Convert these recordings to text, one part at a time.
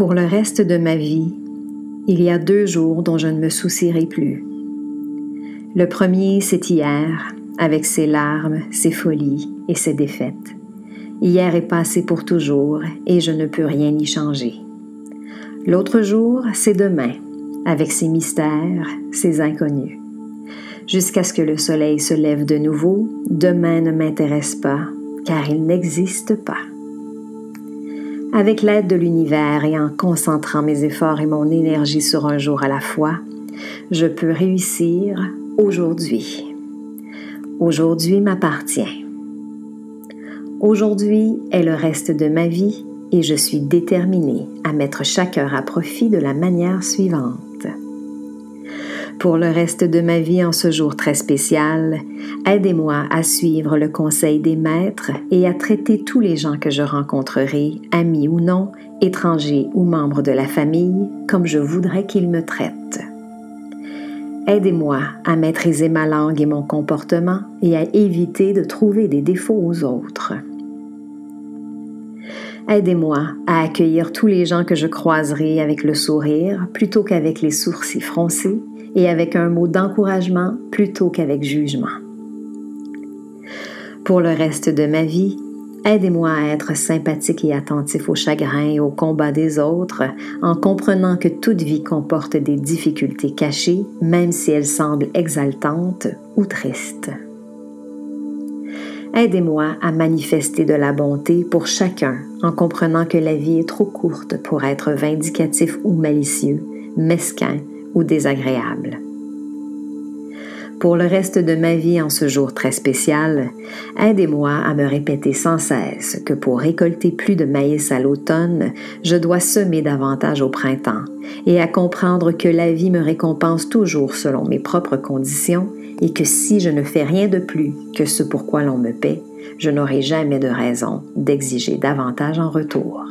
Pour le reste de ma vie, il y a deux jours dont je ne me soucierai plus. Le premier, c'est hier, avec ses larmes, ses folies et ses défaites. Hier est passé pour toujours et je ne peux rien y changer. L'autre jour, c'est demain, avec ses mystères, ses inconnus. Jusqu'à ce que le soleil se lève de nouveau, demain ne m'intéresse pas, car il n'existe pas. Avec l'aide de l'univers et en concentrant mes efforts et mon énergie sur un jour à la fois, je peux réussir aujourd'hui. Aujourd'hui m'appartient. Aujourd'hui est le reste de ma vie et je suis déterminée à mettre chaque heure à profit de la manière suivante. Pour le reste de ma vie en ce jour très spécial, aidez-moi à suivre le conseil des maîtres et à traiter tous les gens que je rencontrerai, amis ou non, étrangers ou membres de la famille, comme je voudrais qu'ils me traitent. Aidez-moi à maîtriser ma langue et mon comportement et à éviter de trouver des défauts aux autres. Aidez-moi à accueillir tous les gens que je croiserai avec le sourire plutôt qu'avec les sourcils froncés et avec un mot d'encouragement plutôt qu'avec jugement. Pour le reste de ma vie, aidez-moi à être sympathique et attentif aux chagrins et aux combats des autres en comprenant que toute vie comporte des difficultés cachées, même si elles semblent exaltantes ou tristes. Aidez-moi à manifester de la bonté pour chacun en comprenant que la vie est trop courte pour être vindicatif ou malicieux, mesquin ou désagréable. Pour le reste de ma vie en ce jour très spécial, aidez-moi à me répéter sans cesse que pour récolter plus de maïs à l'automne, je dois semer davantage au printemps et à comprendre que la vie me récompense toujours selon mes propres conditions et que si je ne fais rien de plus que ce pour quoi l'on me paie, je n'aurai jamais de raison d'exiger davantage en retour.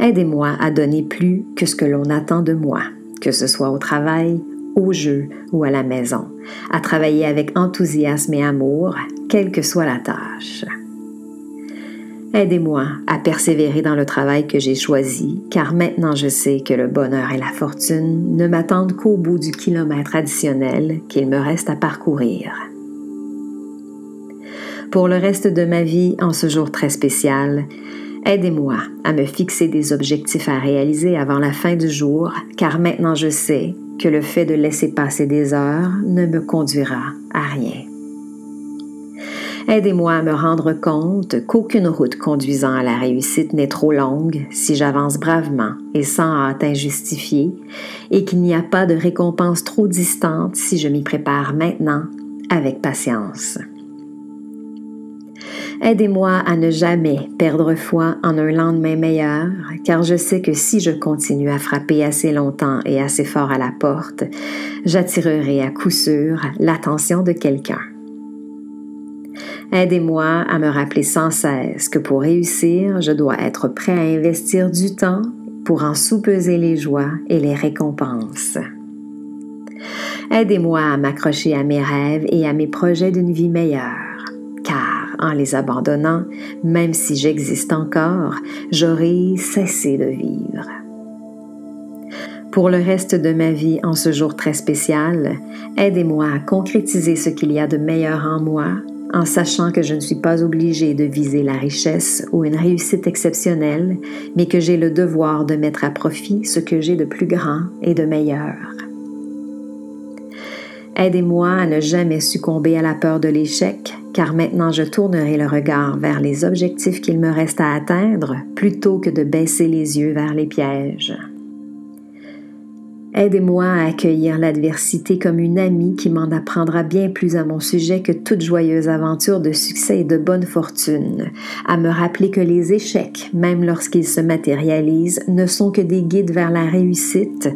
Aidez-moi à donner plus que ce que l'on attend de moi, que ce soit au travail, au jeu ou à la maison, à travailler avec enthousiasme et amour, quelle que soit la tâche. Aidez-moi à persévérer dans le travail que j'ai choisi, car maintenant je sais que le bonheur et la fortune ne m'attendent qu'au bout du kilomètre additionnel qu'il me reste à parcourir. Pour le reste de ma vie, en ce jour très spécial, Aidez-moi à me fixer des objectifs à réaliser avant la fin du jour, car maintenant je sais que le fait de laisser passer des heures ne me conduira à rien. Aidez-moi à me rendre compte qu'aucune route conduisant à la réussite n'est trop longue si j'avance bravement et sans hâte injustifiée, et qu'il n'y a pas de récompense trop distante si je m'y prépare maintenant avec patience. Aidez-moi à ne jamais perdre foi en un lendemain meilleur, car je sais que si je continue à frapper assez longtemps et assez fort à la porte, j'attirerai à coup sûr l'attention de quelqu'un. Aidez-moi à me rappeler sans cesse que pour réussir, je dois être prêt à investir du temps pour en soupeser les joies et les récompenses. Aidez-moi à m'accrocher à mes rêves et à mes projets d'une vie meilleure en les abandonnant, même si j'existe encore, j'aurai cessé de vivre. Pour le reste de ma vie en ce jour très spécial, aidez-moi à concrétiser ce qu'il y a de meilleur en moi en sachant que je ne suis pas obligée de viser la richesse ou une réussite exceptionnelle, mais que j'ai le devoir de mettre à profit ce que j'ai de plus grand et de meilleur. Aidez-moi à ne jamais succomber à la peur de l'échec, car maintenant je tournerai le regard vers les objectifs qu'il me reste à atteindre plutôt que de baisser les yeux vers les pièges. Aidez-moi à accueillir l'adversité comme une amie qui m'en apprendra bien plus à mon sujet que toute joyeuse aventure de succès et de bonne fortune, à me rappeler que les échecs, même lorsqu'ils se matérialisent, ne sont que des guides vers la réussite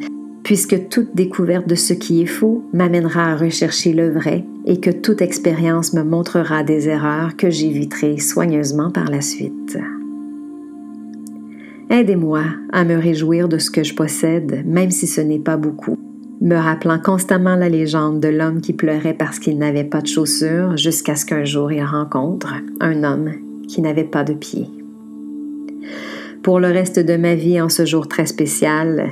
puisque toute découverte de ce qui est faux m'amènera à rechercher le vrai et que toute expérience me montrera des erreurs que j'éviterai soigneusement par la suite. Aidez-moi à me réjouir de ce que je possède, même si ce n'est pas beaucoup, me rappelant constamment la légende de l'homme qui pleurait parce qu'il n'avait pas de chaussures jusqu'à ce qu'un jour il rencontre un homme qui n'avait pas de pieds. Pour le reste de ma vie en ce jour très spécial,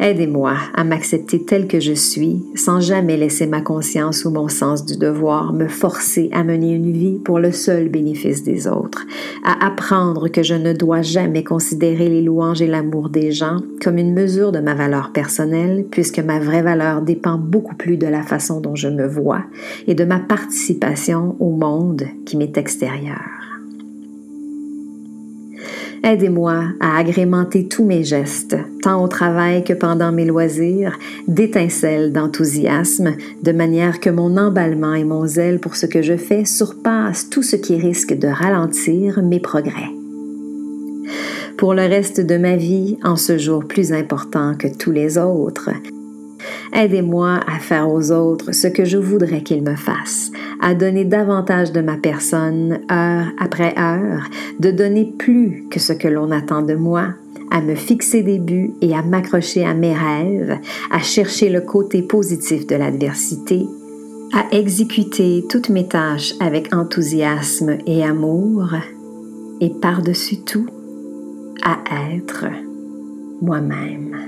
Aidez-moi à m'accepter tel que je suis, sans jamais laisser ma conscience ou mon sens du devoir me forcer à mener une vie pour le seul bénéfice des autres, à apprendre que je ne dois jamais considérer les louanges et l'amour des gens comme une mesure de ma valeur personnelle, puisque ma vraie valeur dépend beaucoup plus de la façon dont je me vois et de ma participation au monde qui m'est extérieur. Aidez-moi à agrémenter tous mes gestes, tant au travail que pendant mes loisirs, d'étincelles d'enthousiasme, de manière que mon emballement et mon zèle pour ce que je fais surpassent tout ce qui risque de ralentir mes progrès. Pour le reste de ma vie, en ce jour plus important que tous les autres, Aidez-moi à faire aux autres ce que je voudrais qu'ils me fassent, à donner davantage de ma personne heure après heure, de donner plus que ce que l'on attend de moi, à me fixer des buts et à m'accrocher à mes rêves, à chercher le côté positif de l'adversité, à exécuter toutes mes tâches avec enthousiasme et amour, et par-dessus tout, à être moi-même.